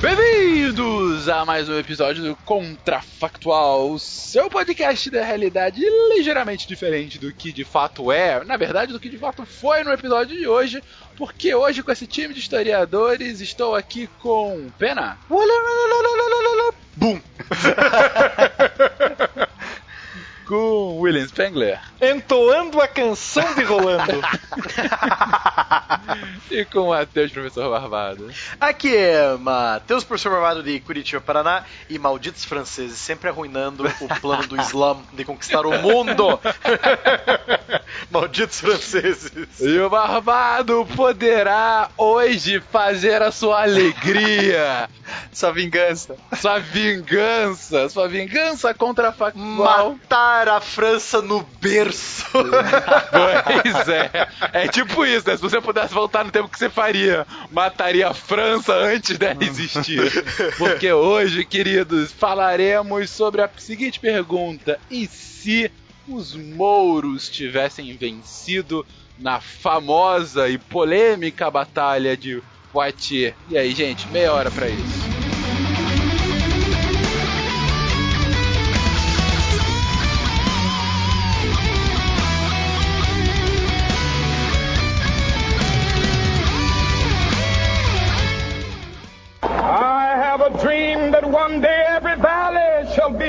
Bem-vindos a mais um episódio do Contrafactual, o seu podcast da realidade ligeiramente diferente do que de fato é, na verdade, do que de fato foi no episódio de hoje, porque hoje com esse time de historiadores estou aqui com Pena. Bum! Com William Spengler. Entoando a canção de Rolando. e com o Matheus, professor Barbado. Aqui é Matheus, professor Barbado de Curitiba, Paraná, e malditos franceses, sempre arruinando o plano do Islã de conquistar o mundo. malditos franceses. E o Barbado poderá hoje fazer a sua alegria. sua vingança. Sua vingança. Sua vingança contra a factual. Matar a França no berço. pois é. É tipo isso, né? Se você pudesse voltar no tempo que você faria, mataria a França antes dela existir. Porque hoje, queridos, falaremos sobre a seguinte pergunta: e se os mouros tivessem vencido na famosa e polêmica batalha de Poitiers? E aí, gente, meia hora para isso.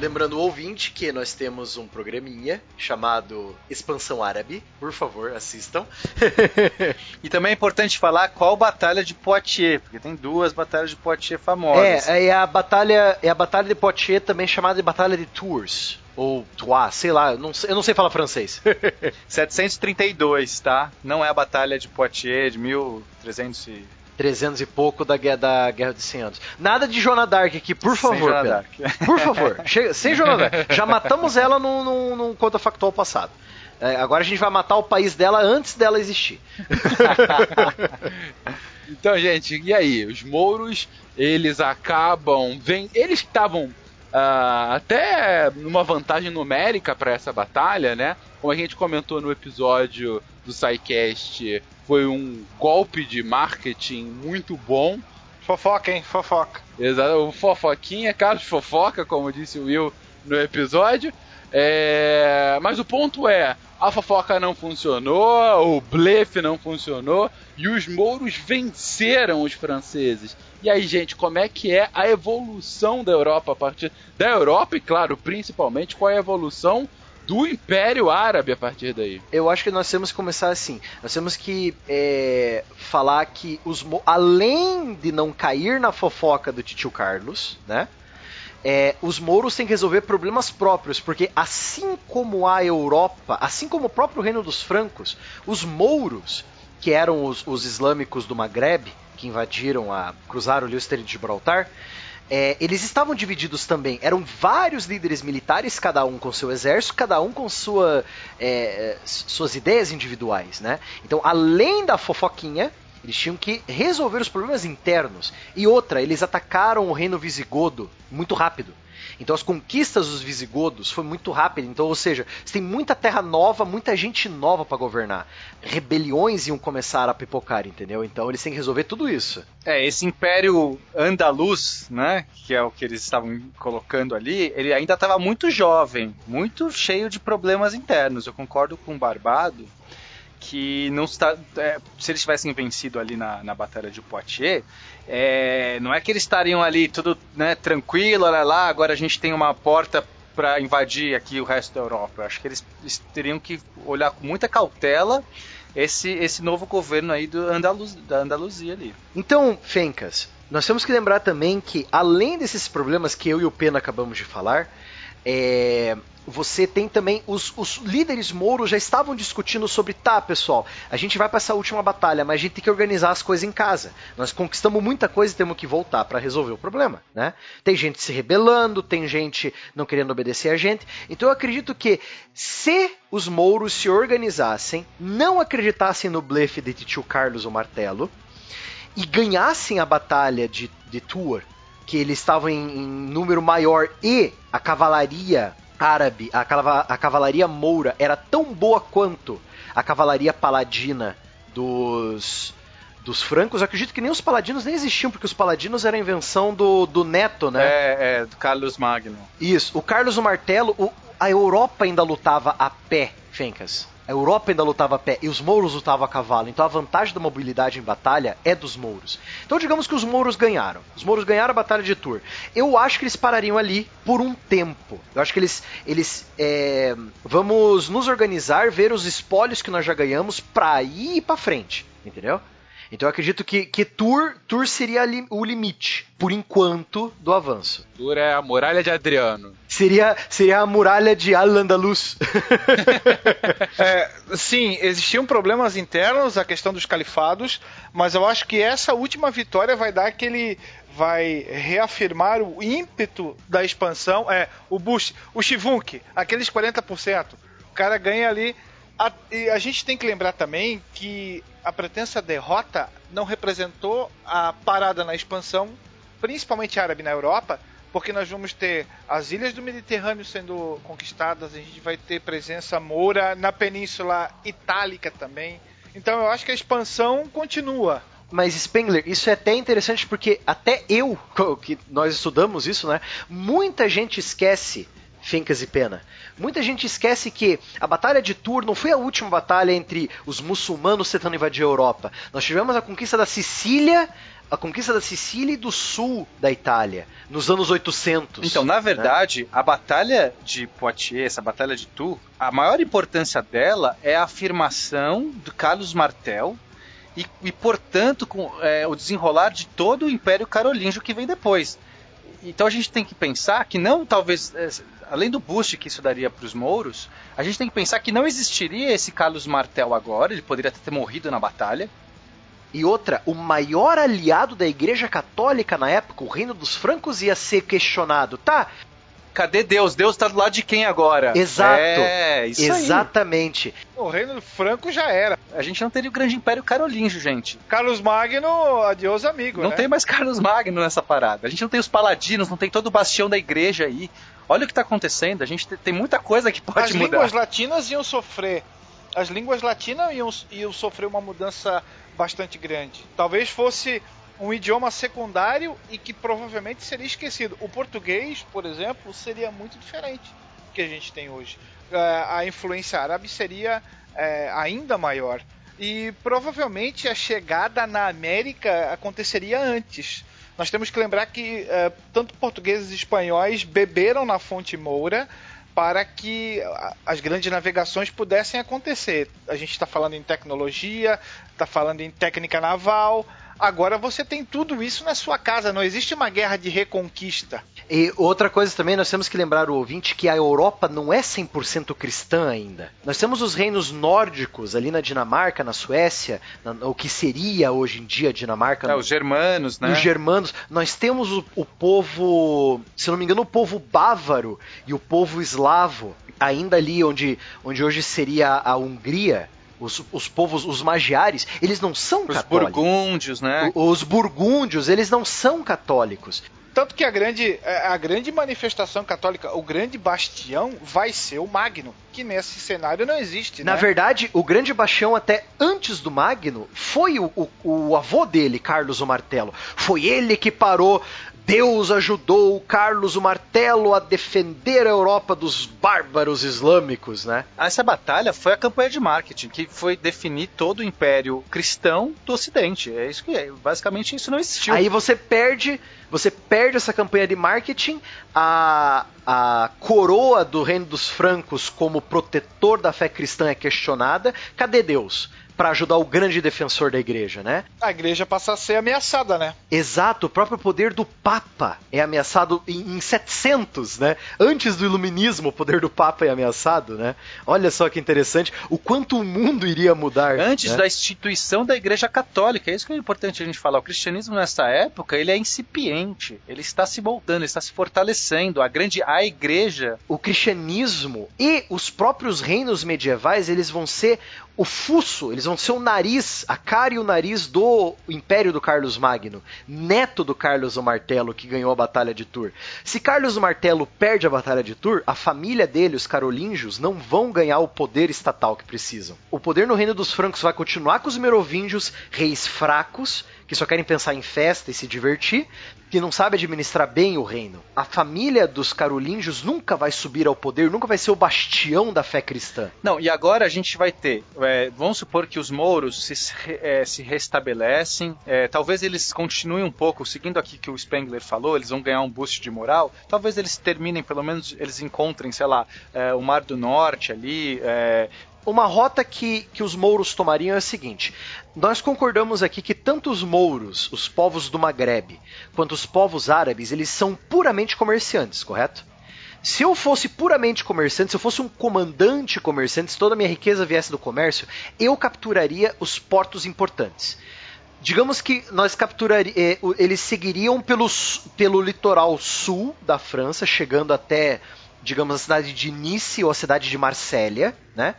Lembrando o ouvinte que nós temos um programinha chamado Expansão Árabe. Por favor, assistam. e também é importante falar qual batalha de Poitiers, porque tem duas batalhas de Poitiers famosas. É, é a batalha, é a batalha de Poitiers também chamada de Batalha de Tours ou Troyes, sei lá, eu não, eu não sei falar francês. 732, tá? Não é a batalha de Poitiers de 1300 e 300 e pouco da, da Guerra dos 100 Anos. Nada de Joana Dark aqui, por favor. Sem Dark. Por favor, chega, sem Joana Dark. Já matamos ela no, no, no conta factual passado. É, agora a gente vai matar o país dela antes dela existir. então, gente, e aí? Os mouros, eles acabam. Vem, eles estavam Uh, até numa vantagem numérica para essa batalha, né? Como a gente comentou no episódio do SciCast, foi um golpe de marketing muito bom. Fofoca, hein? Fofoca. Exato, o fofoquinha, Carlos Fofoca, como disse o Will no episódio. É... Mas o ponto é, a fofoca não funcionou, o blefe não funcionou e os mouros venceram os franceses. E aí, gente, como é que é a evolução da Europa a partir da Europa e, claro, principalmente qual é a evolução do Império Árabe a partir daí? Eu acho que nós temos que começar assim. Nós temos que é, falar que os além de não cair na fofoca do Titio Carlos, né? É, os mouros têm que resolver problemas próprios, porque assim como a Europa, assim como o próprio reino dos francos, os mouros, que eram os, os islâmicos do Maghreb, que invadiram a cruzaram o Estreito de Gibraltar, é, eles estavam divididos também. Eram vários líderes militares, cada um com seu exército, cada um com sua, é, suas ideias individuais, né? Então, além da fofoquinha, eles tinham que resolver os problemas internos. E outra, eles atacaram o reino visigodo muito rápido. Então as conquistas dos visigodos foi muito rápido. Então, ou seja, você tem muita terra nova, muita gente nova para governar. Rebeliões iam começar a pipocar, entendeu? Então eles têm que resolver tudo isso. É, esse império andaluz, né, que é o que eles estavam colocando ali, ele ainda estava muito jovem, muito cheio de problemas internos. Eu concordo com o Barbado que não está, é, se eles tivessem vencido ali na, na batalha de Poitiers, é, não é que eles estariam ali tudo né, tranquilo, olha lá, agora a gente tem uma porta para invadir aqui o resto da Europa. Eu acho que eles, eles, teriam que olhar com muita cautela esse, esse novo governo aí do Andaluz, da Andaluzia ali. Então, Fencas, nós temos que lembrar também que, além desses problemas que eu e o Pena acabamos de falar, é, você tem também os, os, líderes mouros já estavam discutindo sobre tá, pessoal, a gente vai para essa última batalha, mas a gente tem que organizar as coisas em casa. Nós conquistamos muita coisa e temos que voltar para resolver o problema, né? Tem gente se rebelando, tem gente não querendo obedecer a gente. Então eu acredito que se os mouros se organizassem, não acreditassem no blefe de Tio Carlos o Martelo e ganhassem a batalha de, de Tours, que eles estavam em, em número maior e a cavalaria árabe, a, a cavalaria moura, era tão boa quanto a cavalaria paladina dos dos francos, eu acredito que nem os paladinos nem existiam, porque os paladinos eram a invenção do, do neto, né? É, é, do Carlos Magno. Isso, o Carlos o Martelo, o, a Europa ainda lutava a pé, Fencas. A Europa ainda lutava a pé e os mouros lutavam a cavalo. Então a vantagem da mobilidade em batalha é dos mouros. Então digamos que os mouros ganharam. Os mouros ganharam a batalha de Tours. Eu acho que eles parariam ali por um tempo. Eu acho que eles, eles é, vamos nos organizar, ver os espólios que nós já ganhamos para ir para frente, entendeu? Então eu acredito que, que Tour, Tour seria li, o limite, por enquanto, do avanço. Tour é a muralha de Adriano. Seria, seria a muralha de Al-Andalus. é, sim, existiam problemas internos, a questão dos califados, mas eu acho que essa última vitória vai dar aquele vai reafirmar o ímpeto da expansão, é o Bush, o Chivunk, aqueles 40%. O cara ganha ali a, e a gente tem que lembrar também que a pretensa derrota não representou a parada na expansão, principalmente árabe na Europa, porque nós vamos ter as ilhas do Mediterrâneo sendo conquistadas, a gente vai ter presença moura na Península Itálica também. Então eu acho que a expansão continua. Mas Spengler, isso é até interessante porque até eu, que nós estudamos isso, né? Muita gente esquece Fencas e Pena. Muita gente esquece que a Batalha de Tours não foi a última batalha entre os muçulmanos tentando invadir a Europa. Nós tivemos a conquista da Sicília, a conquista da Sicília e do sul da Itália, nos anos 800. Então, na verdade, né? a Batalha de Poitiers, essa Batalha de Tours, a maior importância dela é a afirmação do Carlos Martel e, e portanto, com é, o desenrolar de todo o Império Carolíngio que vem depois. Então a gente tem que pensar que não, talvez, é, além do boost que isso daria para os mouros, a gente tem que pensar que não existiria esse Carlos Martel agora, ele poderia ter morrido na batalha. E outra, o maior aliado da Igreja Católica na época, o reino dos francos, ia ser questionado. Tá, Cadê Deus? Deus tá do lado de quem agora? Exato. É, isso Exatamente. Aí. O reino franco já era. A gente não teria o grande império carolíngio, gente. Carlos Magno, adiós amigo, Não né? tem mais Carlos Magno nessa parada. A gente não tem os paladinos, não tem todo o bastião da igreja aí. Olha o que tá acontecendo. A gente tem muita coisa que pode As mudar. As línguas latinas iam sofrer. As línguas latinas iam, iam sofrer uma mudança bastante grande. Talvez fosse um idioma secundário e que provavelmente seria esquecido. O português, por exemplo, seria muito diferente do que a gente tem hoje. É, a influência árabe seria é, ainda maior. E provavelmente a chegada na América aconteceria antes. Nós temos que lembrar que é, tanto portugueses e espanhóis beberam na fonte Moura para que as grandes navegações pudessem acontecer. A gente está falando em tecnologia, está falando em técnica naval, Agora você tem tudo isso na sua casa, não existe uma guerra de reconquista. E outra coisa também, nós temos que lembrar o ouvinte que a Europa não é 100% cristã ainda. Nós temos os reinos nórdicos ali na Dinamarca, na Suécia, na, o que seria hoje em dia a Dinamarca. É, no- os germanos, né? Os germanos. Nós temos o, o povo, se não me engano, o povo bávaro e o povo eslavo, ainda ali onde, onde hoje seria a Hungria. Os, os povos, os magiares, eles não são Os católicos. burgúndios, né? Os burgúndios, eles não são católicos. Tanto que a grande, é, a grande manifestação católica, o grande bastião, vai ser o Magno, que nesse cenário não existe. Na né? verdade, o grande bastião, até antes do Magno, foi o, o, o avô dele, Carlos o Martelo. Foi ele que parou. Deus ajudou Carlos o Martelo a defender a Europa dos bárbaros islâmicos, né? Essa batalha foi a campanha de marketing que foi definir todo o império cristão do Ocidente. É isso que é. Basicamente isso não existiu. Aí você perde, você perde essa campanha de marketing, a, a coroa do reino dos francos como protetor da fé cristã é questionada. Cadê Deus? Para ajudar o grande defensor da igreja, né? A igreja passa a ser ameaçada, né? Exato, o próprio poder do Papa é ameaçado em, em 700, né? Antes do Iluminismo, o poder do Papa é ameaçado, né? Olha só que interessante, o quanto o mundo iria mudar. Antes né? da instituição da Igreja Católica, é isso que é importante a gente falar. O cristianismo nessa época ele é incipiente, ele está se moldando, ele está se fortalecendo. A grande a Igreja o cristianismo e os próprios reinos medievais, eles vão ser o fuço, eles vão ser o nariz, a cara e o nariz do Império do Carlos Magno, neto do Carlos o Martelo que ganhou a Batalha de Tours. Se Carlos o Martelo perde a Batalha de Tours, a família dele, os carolíngios, não vão ganhar o poder estatal que precisam. O poder no reino dos francos vai continuar com os merovingios, reis fracos, que só querem pensar em festa e se divertir, que não sabe administrar bem o reino. A família dos carolíngios nunca vai subir ao poder, nunca vai ser o bastião da fé cristã. Não, e agora a gente vai ter. é, vamos supor que os mouros se, é, se restabelecem. é, talvez eles continuem um pouco, seguindo aqui que o Spengler falou, eles vão ganhar um boost de moral. Talvez eles terminem, pelo menos eles encontrem, sei lá, é, o Mar do Norte ali. Uma rota que, que os mouros tomariam é a seguinte: nós concordamos aqui que tanto os mouros, os povos do Maghreb, quanto os povos árabes, eles são puramente comerciantes, correto? Se eu fosse puramente comerciante, se eu fosse um comandante comerciante, se toda a minha riqueza viesse do comércio, eu capturaria os portos importantes. Digamos que nós capturaríamos. eles seguiriam pelo litoral sul da França, chegando até, digamos, a cidade de Nice ou a cidade de Marsella, né?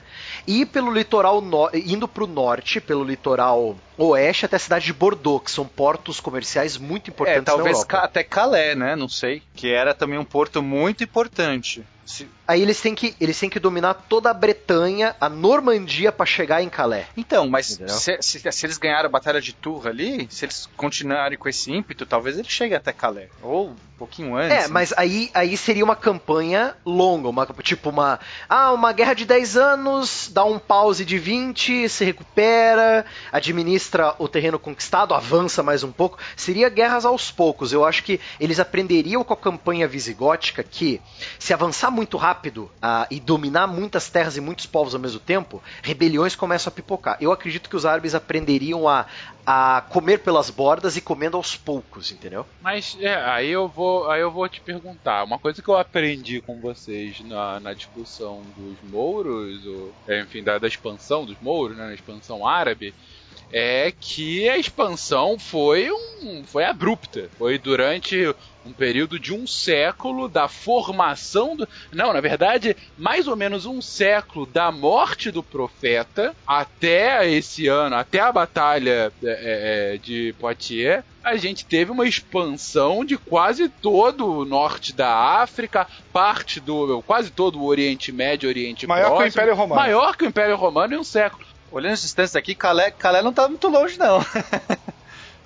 E pelo litoral no- indo para o norte, pelo litoral oeste até a cidade de Bordeaux, que são portos comerciais muito é, importantes na talvez ca- até Calais, né? Não sei. Que era também um porto muito importante. Se- Aí eles têm que eles têm que dominar toda a Bretanha, a Normandia para chegar em Calais. Então, mas se, se- se eles ganharam a Batalha de Tours ali, se eles continuarem com esse ímpeto, talvez eles cheguem até Calais. Ou um pouquinho antes. É, né? mas aí, aí seria uma campanha longa, uma, tipo uma. Ah, uma guerra de 10 anos, dá um pause de 20, se recupera, administra o terreno conquistado, avança mais um pouco. Seria guerras aos poucos. Eu acho que eles aprenderiam com a campanha visigótica que, se avançar muito rápido ah, e dominar muitas terras e muitos povos ao mesmo tempo, rebeliões começam a pipocar. Eu acredito que os árabes aprenderiam a, a comer pelas bordas e comendo aos poucos, entendeu? Mas é, aí eu vou, aí eu vou te perguntar. Uma coisa que eu aprendi com vocês na, na discussão dos mouros, ou, é, enfim, da, da expansão dos mouros, né, na expansão árabe, é que a expansão foi um, foi abrupta. Foi durante um período de um século da formação do. Não, na verdade, mais ou menos um século da morte do profeta até esse ano, até a batalha é, é, de Poitiers. A gente teve uma expansão de quase todo o norte da África, parte do. quase todo o Oriente Médio, Oriente Maior que o Próximo. Império Romano. Maior que o Império Romano em um século. Olhando as distâncias aqui, Calais, Calais não tá muito longe, não.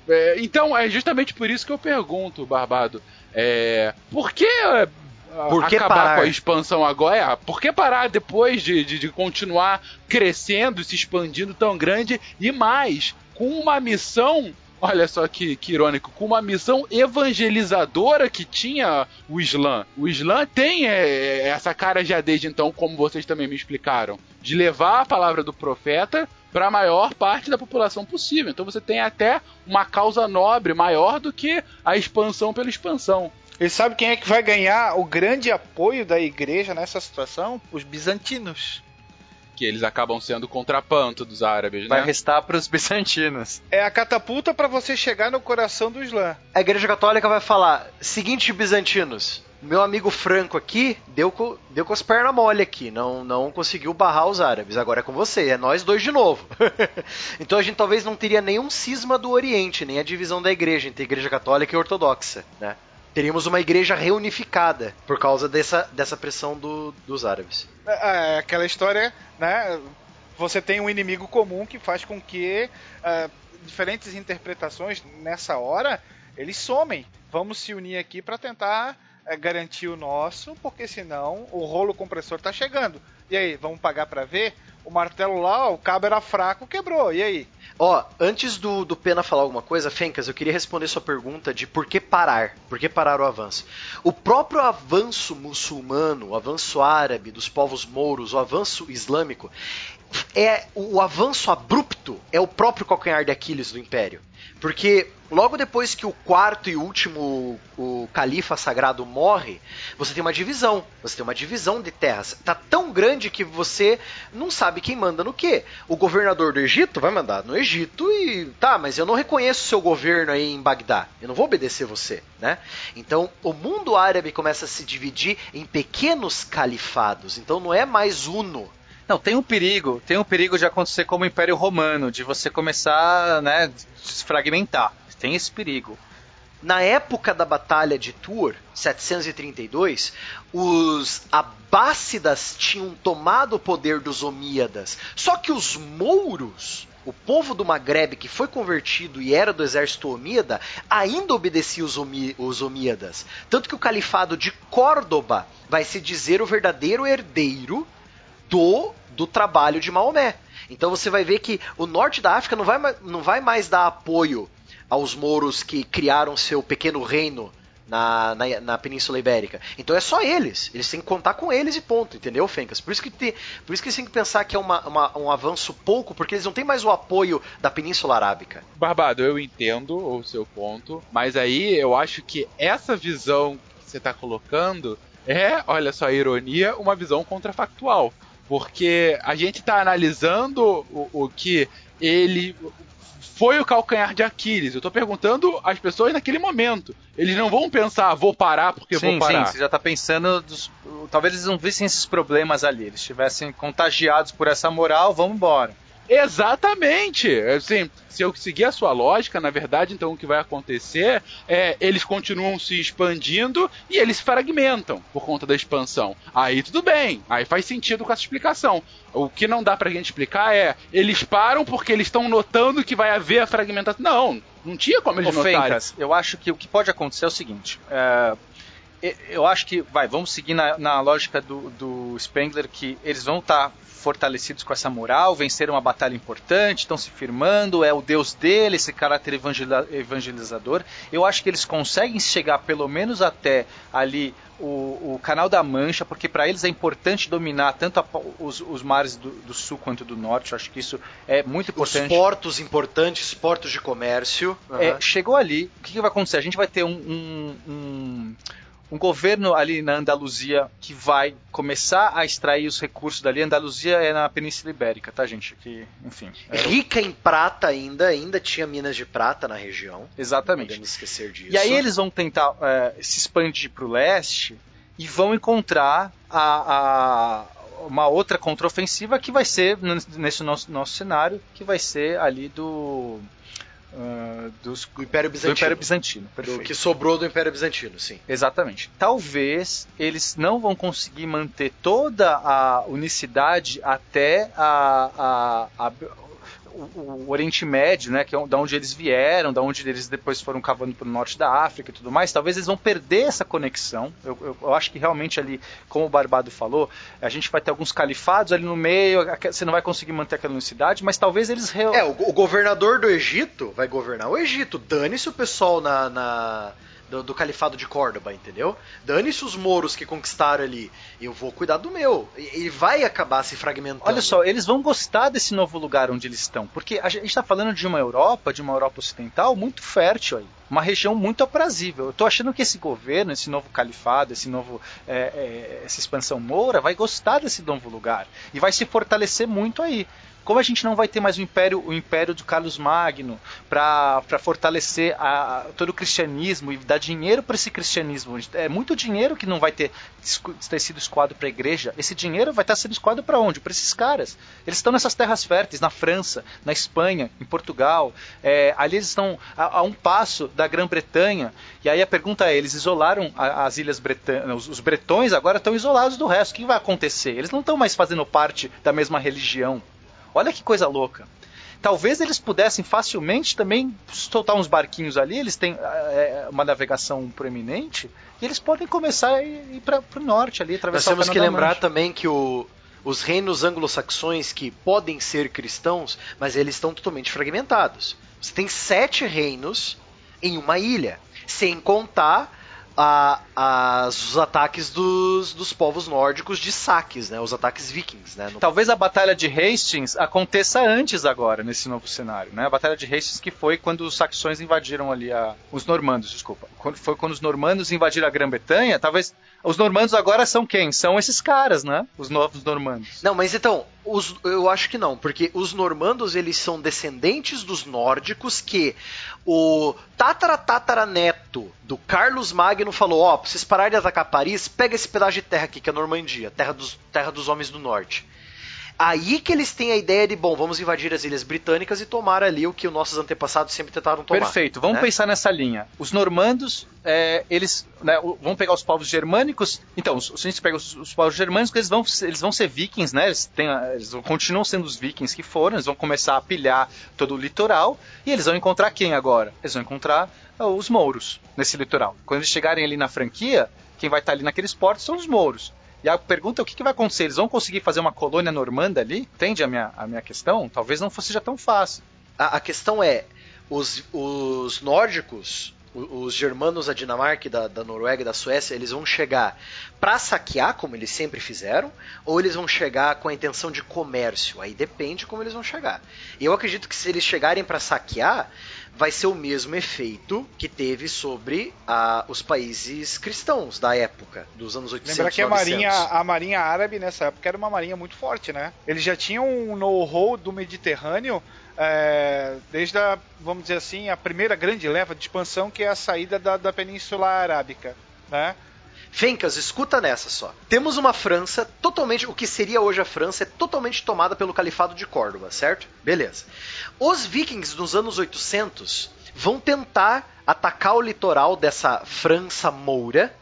É, então, é justamente por isso que eu pergunto, Barbado. É, por que. é, Por que acabar parar? com a expansão agora? É, por que parar depois de, de, de continuar crescendo, se expandindo tão grande e mais, com uma missão. Olha só que, que irônico, com uma missão evangelizadora que tinha o Islã. O Islã tem é, essa cara já desde então, como vocês também me explicaram, de levar a palavra do profeta para a maior parte da população possível. Então você tem até uma causa nobre maior do que a expansão pela expansão. E sabe quem é que vai ganhar o grande apoio da igreja nessa situação? Os bizantinos. Que eles acabam sendo o contraponto dos árabes, Vai né? restar para os bizantinos. É a catapulta para você chegar no coração do Islã. A Igreja Católica vai falar: seguinte, bizantinos. Meu amigo Franco aqui deu com, deu com as pernas mole aqui, não, não conseguiu barrar os árabes. Agora é com você, é nós dois de novo. então a gente talvez não teria nenhum cisma do Oriente, nem a divisão da igreja entre Igreja Católica e Ortodoxa, né? Teríamos uma igreja reunificada por causa dessa, dessa pressão do- dos árabes. É, é aquela história, né? Você tem um inimigo comum que faz com que ah, diferentes interpretações nessa hora eles somem. Vamos se unir aqui para tentar eh, garantir o nosso, porque senão o rolo compressor tá chegando. E aí, vamos pagar para ver? O martelo lá, o cabo era fraco, quebrou. E aí? Ó, antes do, do Pena falar alguma coisa, Fencas, eu queria responder sua pergunta de por que parar, por que parar o avanço. O próprio avanço muçulmano, o avanço árabe, dos povos mouros, o avanço islâmico, é o avanço abrupto, é o próprio calcanhar de Aquiles do Império. Porque logo depois que o quarto e último o califa sagrado morre, você tem uma divisão. Você tem uma divisão de terras. Tá tão grande que você não sabe quem manda no quê. O governador do Egito vai mandar no Egito e tá, mas eu não reconheço seu governo aí em Bagdá. Eu não vou obedecer você, né? Então, o mundo árabe começa a se dividir em pequenos califados. Então não é mais uno. Não, tem um perigo, tem um perigo de acontecer como o Império Romano, de você começar, né, se fragmentar. Tem esse perigo. Na época da Batalha de Tours, 732, os Abássidas tinham tomado o poder dos Omíadas. Só que os mouros, o povo do Maghreb que foi convertido e era do exército omíada, ainda obedecia os, os Omíadas. Tanto que o califado de Córdoba vai se dizer o verdadeiro herdeiro do, do trabalho de Maomé. Então você vai ver que o norte da África não vai, não vai mais dar apoio aos mouros que criaram seu pequeno reino na, na, na Península Ibérica. Então é só eles. Eles têm que contar com eles e ponto, entendeu, Fencas? Por isso que, te, por isso que eles têm que pensar que é uma, uma- um avanço pouco, porque eles não têm mais o apoio da Península Arábica. Barbado, eu entendo o seu ponto, mas aí eu acho que essa visão que você está colocando é, olha só a ironia, uma visão contrafactual. Porque a gente está analisando o, o que ele foi o calcanhar de Aquiles. Eu tô perguntando às pessoas naquele momento. Eles não vão pensar, vou parar porque sim, vou parar. sim, você já tá pensando. dos- talvez eles não vissem esses problemas ali. Eles estivessem contagiados por essa moral, vamos embora. Exatamente. Assim, se eu seguir a sua lógica, na verdade, então o que vai acontecer é eles continuam se expandindo e eles se fragmentam por conta da expansão. Aí tudo bem, aí faz sentido com essa explicação. O que não dá pra gente explicar é eles param porque eles estão notando que vai haver a fragmentação. Não, não tinha como eles Ô, notarem. Fencas, eu acho que o que pode acontecer é o seguinte. é, eu acho que, vai, vamos seguir na, na lógica do, do Spengler, que eles vão estar fortalecidos com essa moral, venceram uma batalha importante, estão se firmando, é o Deus dele, esse caráter evangelizador. Eu acho que eles conseguem chegar pelo menos até ali o, o canal da Mancha, porque para eles é importante dominar tanto a os, os mares do, do sul quanto do norte. Eu acho que isso é muito Os importante. portos importantes, portos de comércio. É, Aham. chegou ali, o que, que vai acontecer? A gente vai ter um, um, um, um governo ali na Andaluzia que vai começar a extrair os recursos dali. Andaluzia é na Península Ibérica, tá, gente? Que, enfim. é- Rica em prata ainda, ainda tinha minas de prata na região. Não exatamente. podemos esquecer disso. E aí eles vão tentar é, se expandir para o leste e vão encontrar a, a- uma outra contraofensiva que vai ser, nesse nosso, nosso cenário, que vai ser ali do. Ah, dos, do Império do Bizantino. Império Bizantino. Do Perfeito. que sobrou do Império Bizantino, sim. Exatamente. Talvez eles não vão conseguir manter toda a unicidade até a, a- a- o, o Oriente Médio, né, que é da onde eles vieram, da onde eles depois foram cavando para o norte da África e tudo mais. Talvez eles vão perder essa conexão. Eu, eu- eu acho que realmente ali, como o Barbado falou, a gente vai ter alguns califados ali no meio. Você não vai conseguir manter aquela unicidade, mas talvez eles re- É, o, o governador do Egito vai governar o Egito. Dane-se o pessoal na, na, do, do califado de Córdoba, entendeu? Dane-se os moros que conquistaram ali. Eu vou cuidar do meu. E, e vai acabar se fragmentando. Olha só, eles vão gostar desse novo lugar onde eles estão, porque a gente está falando de uma Europa, de uma Europa ocidental muito fértil aí, uma região muito aprazível. Eu estou achando que esse governo, esse novo califado, esse novo, é, é, essa expansão moura, vai gostar desse novo lugar e vai se fortalecer muito aí. Como a gente não vai ter mais o império, o império de Carlos Magno para fortalecer a, todo o cristianismo e dar dinheiro para esse cristianismo, é muito dinheiro que não vai ter, ter sido escoado para a igreja. Esse dinheiro vai estar sendo escoado para onde? Para esses caras. Eles estão nessas terras férteis, na França, na Espanha, em Portugal. É, ali eles estão a, a, um passo da Grã-Bretanha. E aí a pergunta é: eles isolaram as ilhas bretãs, os, os bretões agora estão isolados do resto. O que vai acontecer? Eles não estão mais fazendo parte da mesma religião. Olha que coisa louca. Talvez eles pudessem facilmente também soltar uns barquinhos ali, eles têm é, uma navegação proeminente, e eles podem começar a ir para o norte ali, atravessar Nós temos que lembrar também que o, os reinos anglo-saxões que podem ser cristãos, mas eles estão totalmente fragmentados. Você tem sete reinos em uma ilha, sem contar a, os ataques dos, dos povos nórdicos de saques, né? Os ataques vikings, né? No... Talvez a batalha de Hastings aconteça antes agora nesse novo cenário, né? A batalha de Hastings que foi quando os saxões invadiram ali a os normandos, desculpa. Quando foi quando os normandos invadiram a Grã-Bretanha, talvez os normandos agora são quem? São esses caras, né? Os novos normandos. Não, mas então, os, eu acho que não, porque os normandos eles são descendentes dos nórdicos que o tatara-tatara-neto do Carlos Magno falou: Ó, oh, pra vocês pararem de atacar Paris, pega esse pedaço de terra aqui, que é a Normandia, terra dos, terra dos homens do norte. Aí que eles têm a ideia de, bom, vamos invadir as ilhas britânicas e tomar ali o que os nossos antepassados sempre tentaram tomar. Perfeito, vamos né? pensar nessa linha. Os normandos, é, eles né, vão pegar os povos germânicos. Então, se a gente pega os, os, povos germânicos, eles vão, eles vão ser vikings, né? Eles, têm, eles continuam sendo os vikings que foram, eles vão começar a pilhar todo o litoral. E eles vão encontrar quem agora? Eles vão encontrar os mouros nesse litoral. Quando eles chegarem ali na franquia, quem vai estar ali naqueles portos são os mouros. E a pergunta é o que, que, vai acontecer? Eles vão conseguir fazer uma colônia normanda ali? Entende a minha, a minha questão? Talvez não fosse já tão fácil. A, a questão é, os, os nórdicos, os germanos da Dinamarca, da, da Noruega e da Suécia, eles vão chegar para saquear, como eles sempre fizeram, ou eles vão chegar com a intenção de comércio? Aí depende como eles vão chegar. Eu acredito que se eles chegarem para saquear, vai ser o mesmo efeito que teve sobre a, os países cristãos da época, dos anos 800. Lembra que a marinha, a marinha árabe nessa época era uma marinha muito forte, né? Eles já tinham um know-how do Mediterrâneo é, desde a, vamos dizer assim, a primeira grande leva de expansão que é a saída da, da Península Arábica, né? Fencas, escuta nessa só. Temos uma França totalmente, o que seria hoje a França, é totalmente tomada pelo Califado de Córdoba, certo? Beleza. Os vikings dos anos 800 vão tentar atacar o litoral dessa França moura,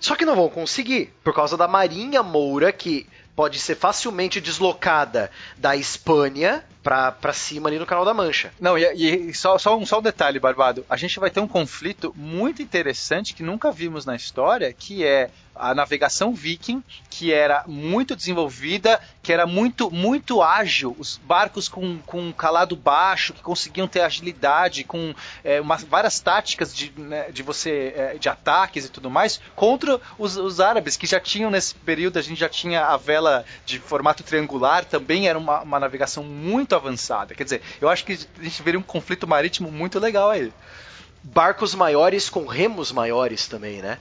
só que não vão conseguir, por causa da marinha moura que pode ser facilmente deslocada da Espanha para cima ali no Canal da Mancha. Não, e, e só, só, um, só um detalhe, Barbado. A gente vai ter um conflito muito interessante que nunca vimos na história, que é a navegação viking, que era muito desenvolvida, que era muito muito ágil, os barcos com, com calado baixo, que conseguiam ter agilidade, com é, uma, várias táticas de, né, de você é, de ataques e tudo mais, contra os, os, árabes, que já tinham nesse período, a gente já tinha a vela de formato triangular, também era uma, uma navegação muito avançada. Quer dizer, eu acho que a gente veria um conflito marítimo muito legal aí. Barcos maiores com remos maiores também, né?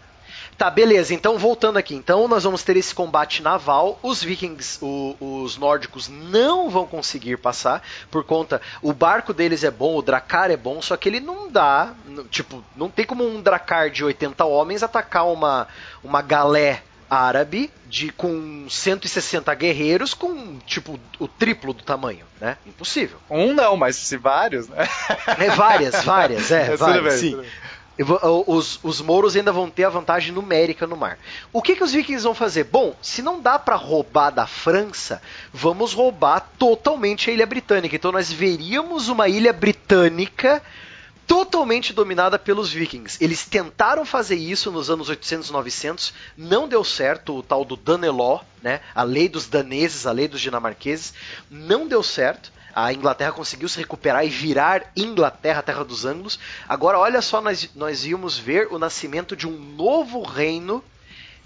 Tá, beleza. Então, voltando aqui. Então, nós vamos ter esse combate naval. Os vikings, o, os nórdicos, não vão conseguir passar por conta. O barco deles é bom, o dracar é bom, só que ele não dá. Tipo, não tem como um dracar de 80 homens atacar uma, uma galé árabe de com 160 guerreiros com tipo o triplo do tamanho, né? Impossível. Um não, mas se vários, né? É várias, várias, é, é várias, sim. Os, os mouros ainda vão ter a vantagem numérica no mar. O que, que os vikings vão fazer? Bom, se não dá para roubar da França, vamos roubar totalmente a ilha britânica. Então nós veríamos uma ilha britânica totalmente dominada pelos vikings. Eles tentaram fazer isso nos anos 800 e 900, não deu certo, o tal do Daneló, né? A lei dos daneses, a lei dos dinamarqueses, não deu certo. A Inglaterra conseguiu se recuperar e virar Inglaterra, terra dos ângulos. Agora, olha só, nós, nós íamos ver o nascimento de um novo reino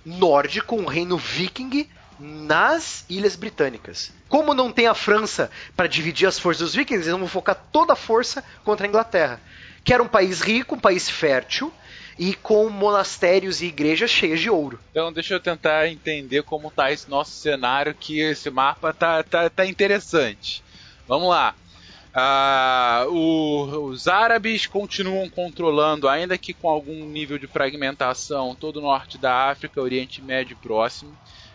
nórdico, um reino viking nas Ilhas Britânicas. Como não tem a França para dividir as forças dos vikings, eles vão focar toda a força contra a Inglaterra, que era um país rico, um país fértil e com monastérios e igrejas cheias de ouro. Então deixa eu tentar entender como tá esse nosso cenário, que esse mapa tá, tá, tá interessante. Vamos lá. Ah, o- os árabes continuam controlando, ainda que com algum nível de fragmentação, todo o norte da África, Oriente Médio Próximo,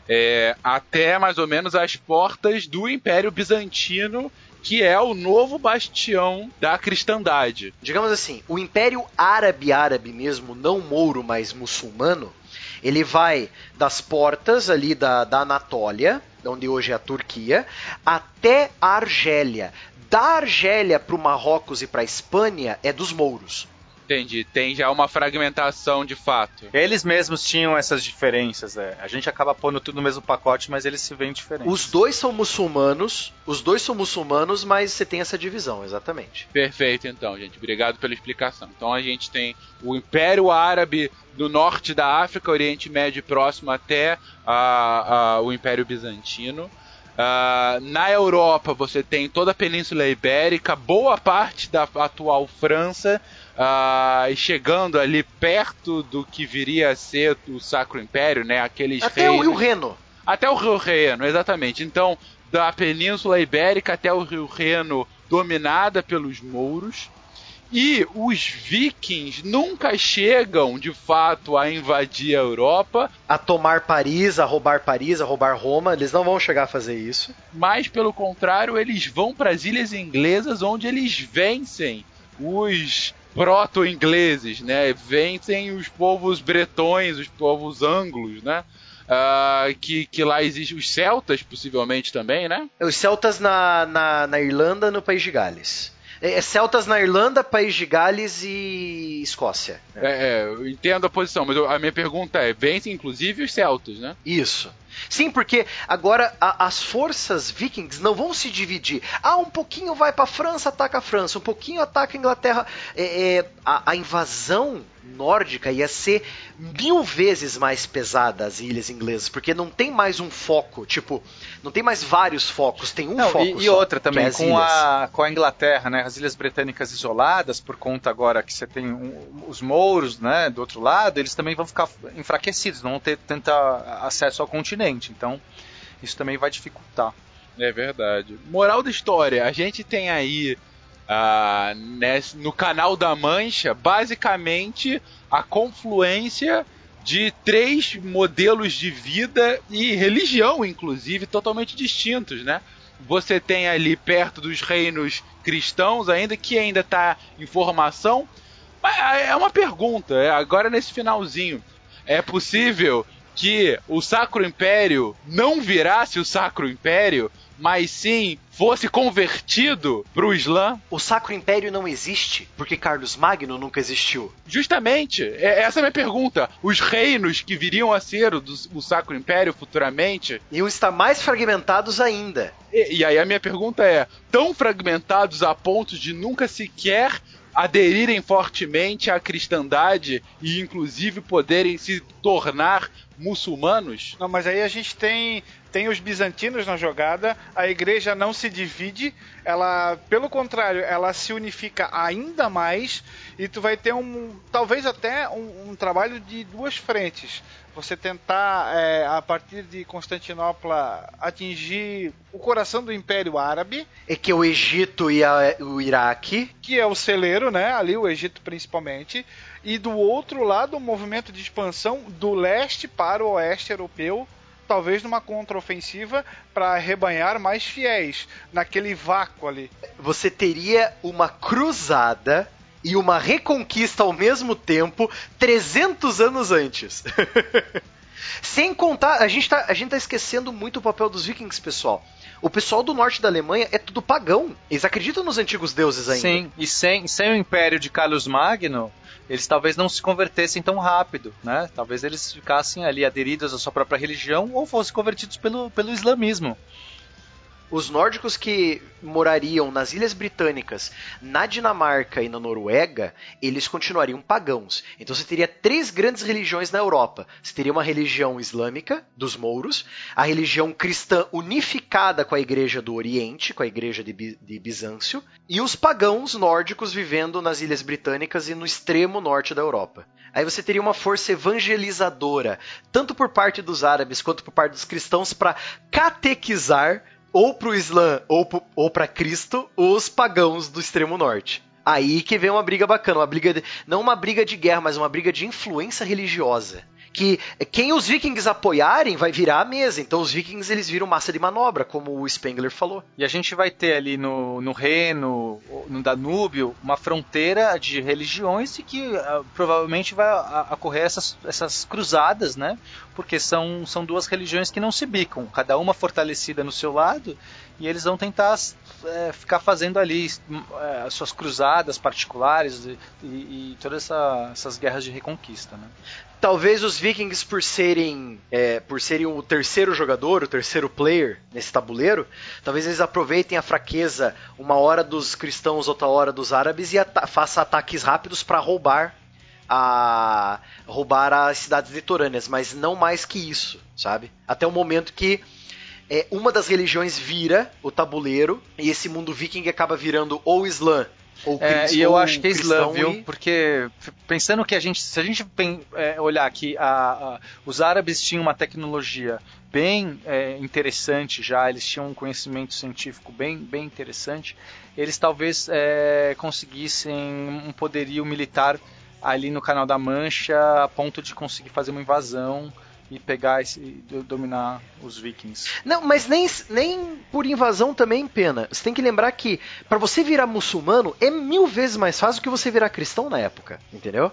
é, até mais ou menos as portas do Império Bizantino, que é o novo bastião da cristandade. Digamos assim, o Império Árabe Árabe mesmo, não mouro, mas muçulmano, ele vai das portas ali da, da Anatólia, onde hoje é a Turquia, até a Argélia. Da Argélia para o Marrocos e para a Espanha é dos mouros. Entendi, tem já uma fragmentação de fato. Eles mesmos tinham essas diferenças, é. A gente acaba pondo tudo no mesmo pacote, mas eles se veem diferentes. Os dois são muçulmanos, os dois são muçulmanos, mas você tem essa divisão, exatamente. Perfeito, então, gente. Obrigado pela explicação. Então a gente tem o Império Árabe do norte da África, Oriente Médio e próximo até ah, ah, o Império Bizantino. Ah, na Europa você tem toda a Península Ibérica, boa parte da atual França, e chegando ali perto do que viria a ser o Sacro Império, né? Aqueles Até o reinos- Rio Reno. até o Rio Reno, exatamente. Então, da Península Ibérica até o Rio Reno, dominada pelos mouros. E os vikings nunca chegam, de fato, a invadir a Europa, A tomar Paris, a roubar Paris, a roubar Roma, eles não vão chegar a fazer isso. mas, pelo contrário, eles vão para as ilhas inglesas, onde eles vencem os proto-ingleses, né? Vencem os povos bretões, os povos anglos, né? Ah, que, que lá existem os celtas, possivelmente também, né? Os celtas na, na, na Irlanda, no País de Gales. É, é celtas na Irlanda, País de Gales e Escócia. É, é, eu entendo a posição, mas eu- a minha pergunta é: vencem inclusive os celtas, né? Isso. Sim, porque agora a- as forças vikings não vão se dividir. Ah, um pouquinho vai para a França, ataca a França, um pouquinho ataca a Inglaterra. É, é, a, a invasão nórdica ia ser mil vezes mais pesada as ilhas inglesas, porque não tem mais um foco, tipo, não tem mais vários focos, tem um Não, foco e, e só, outra é também, as com ilhas. a, com a Inglaterra, né? As ilhas britânicas isoladas, por conta agora que você tem um- os mouros, né? Do outro lado, eles também vão ficar enfraquecidos, não vão ter tanto acesso ao continente. Então, isso também vai dificultar. É verdade. Moral da história: a gente tem aí ah, nesse- no canal da Mancha, basicamente a confluência de três modelos de vida e religião, inclusive, totalmente distintos, né? Você tem ali perto dos reinos cristãos, ainda que ainda está em formação. Mas é uma pergunta, é, agora nesse finalzinho. É possível que o Sacro Império não virasse o Sacro Império, mas sim fosse convertido para o Islã? O Sacro Império não existe porque Carlos Magno nunca existiu. Justamente, é- essa é a minha pergunta. Os reinos que viriam a ser o, do- o Sacro Império futuramente. Iam estar mais fragmentados ainda. E, e aí a minha pergunta é: tão fragmentados a ponto de nunca sequer aderirem fortemente à cristandade e inclusive poderem se tornar muçulmanos? Não, mas aí a gente tem tem os bizantinos na jogada, a igreja não se divide, ela, pelo contrário, ela se unifica ainda mais e tu vai ter um, talvez até um, um trabalho de duas frentes. Você tentar, é, a partir de Constantinopla, atingir o coração do Império Árabe, É que o Egito e a- o Iraque que é o celeiro, né? Ali o Egito principalmente, e do outro lado o movimento de expansão do leste para o oeste europeu, talvez numa contraofensiva para arrebanhar mais fiéis naquele vácuo ali. você teria uma cruzada e uma reconquista ao mesmo tempo 300 anos antes. Sem contar, a gente, tá, a gente tá esquecendo muito o papel dos vikings, pessoal. O pessoal do norte da Alemanha é tudo pagão. Eles acreditam nos antigos deuses ainda. Sim, e sem, sem o império de Carlos Magno, eles talvez não se convertessem tão rápido, né? Talvez eles ficassem ali aderidos à sua própria religião ou fossem convertidos pelo, pelo islamismo. Os nórdicos que morariam nas Ilhas Britânicas, na Dinamarca e na Noruega, eles continuariam pagãos. Então você teria três grandes religiões na Europa. Você teria uma religião islâmica, dos mouros, a religião cristã unificada com a igreja do Oriente, com a igreja de, de Bizâncio, e os pagãos nórdicos vivendo nas Ilhas Britânicas e no extremo norte da Europa. Aí você teria uma força evangelizadora, tanto por parte dos árabes quanto por parte dos cristãos, para catequizar ou pro Islã ou, pro- ou para Cristo os pagãos do extremo norte. Aí que vem uma briga bacana, uma briga de- não uma briga de guerra, mas uma briga de influência religiosa. Que quem os vikings apoiarem vai virar a mesa. Então os vikings eles viram massa de manobra, como o Spengler falou. E a gente vai ter ali no, no Reno, no Danúbio, uma fronteira de religiões e que ah, provavelmente vai a- ocorrer essas, essas cruzadas, né? Porque são, são duas religiões que não se bicam, cada uma fortalecida no seu lado, e eles vão tentar eh, ficar fazendo ali eh, as suas cruzadas particulares e, e- e todas essa- essas guerras de reconquista, né? Talvez os vikings, por serem, é, por serem o terceiro jogador, o terceiro player nesse tabuleiro, talvez eles aproveitem a fraqueza uma hora dos cristãos, outra hora dos árabes e ata faça ataques rápidos para roubar a roubar as cidades litorâneas, mas não mais que isso, sabe? Até o momento que é, uma das religiões vira o tabuleiro e esse mundo viking acaba virando ou Islã ou É, cris- e eu acho que é Islã, cristão viu? e- Porque pensando que a gente, se a gente é, olhar que a- a- os árabes tinham uma tecnologia bem é, interessante já, eles tinham um conhecimento científico bem, bem interessante, eles talvez é, conseguissem um poderio militar ali no Canal da Mancha a ponto de conseguir fazer uma invasão e pegar esse, e do- dominar os vikings. Não, mas nem, nem por invasão também, pena. Você tem que lembrar que pra você virar muçulmano é mil vezes mais fácil que você virar cristão na época, entendeu?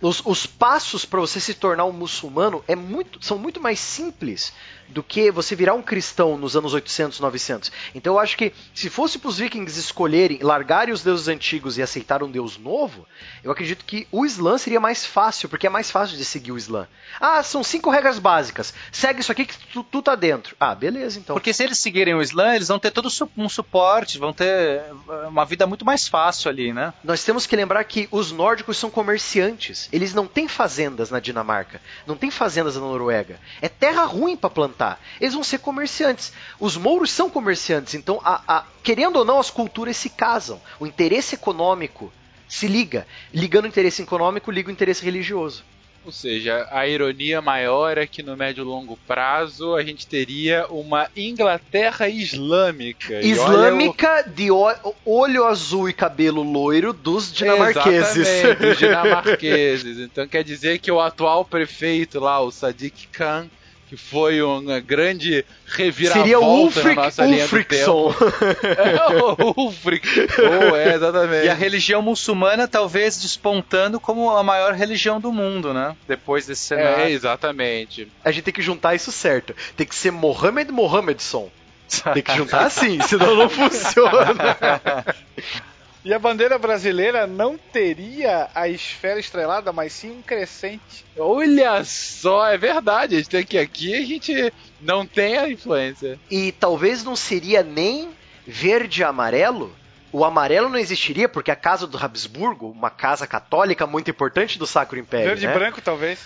Os, os passos pra você se tornar um muçulmano é muito, são muito mais simples do que você virar um cristão nos anos 800, 900. Então eu acho que se fosse para os vikings escolherem, largarem os deuses antigos e aceitar um deus novo, eu acredito que o Islã seria mais fácil, porque é mais fácil de seguir o Islã. Ah, são cinco regras básicas. Segue isso aqui que tu, tu tá dentro. Ah, beleza, então. Porque se eles seguirem o Islã, eles vão ter todo um suporte, vão ter eh, uma vida muito mais fácil ali, né? Nós temos que lembrar que os nórdicos são comerciantes. Eles não têm fazendas na Dinamarca, não têm fazendas na Noruega. É terra ruim para plantar. Eles vão ser comerciantes. Os mouros são comerciantes, então, a- a- querendo ou não, as culturas se casam. O interesse econômico se liga. Ligando o interesse econômico, liga o interesse religioso. Ou seja, a ironia maior é que no médio e longo prazo a gente teria uma Inglaterra islâmica. Islâmica de ó- olho azul e cabelo loiro dos dinamarqueses. Exatamente, dos dinamarqueses. Então quer dizer que o atual prefeito lá, o Sadiq Khan, que foi uma grande reviravolta Seria o Ulfric, na nossa linha tempo. É, o Ulfric. Oh, é, exatamente. E a religião muçulmana talvez despontando como a maior religião do mundo, né? Depois desse cenário. É, exatamente. A gente tem que juntar isso certo. Tem que ser Mohammed Mohammedson. Tem que juntar assim, senão não funciona. E a bandeira brasileira não teria a esfera estrelada, mas sim um crescente. Olha só, é verdade. A gente tem que aqui a gente não tem a influência. E talvez não seria nem verde e amarelo. O amarelo não existiria porque a casa do Habsburgo, uma casa católica muito importante do Sacro Império, Verde e né? branco, talvez.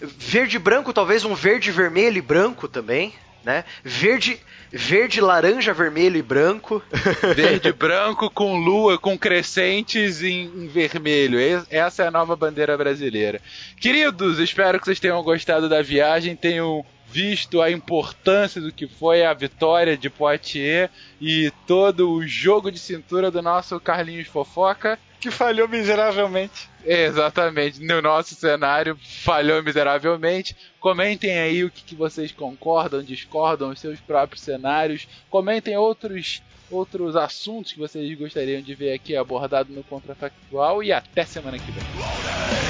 Verde e branco, talvez um verde, vermelho e branco também, né? Verde, verde, laranja, vermelho e branco. Verde branco com lua, com crescentes em, em vermelho. Es- Essa é a nova bandeira brasileira. Queridos, espero que vocês tenham gostado da viagem, tenham visto a importância do que foi a vitória de Poitiers e todo o jogo de cintura do nosso Carlinhos Fofoca. Que falhou miseravelmente. Exatamente, no nosso cenário falhou miseravelmente. Comentem aí o que, que vocês concordam, discordam, os seus próprios cenários. Comentem outros outros assuntos que vocês gostariam de ver aqui abordado no Contrafactual e até semana que vem.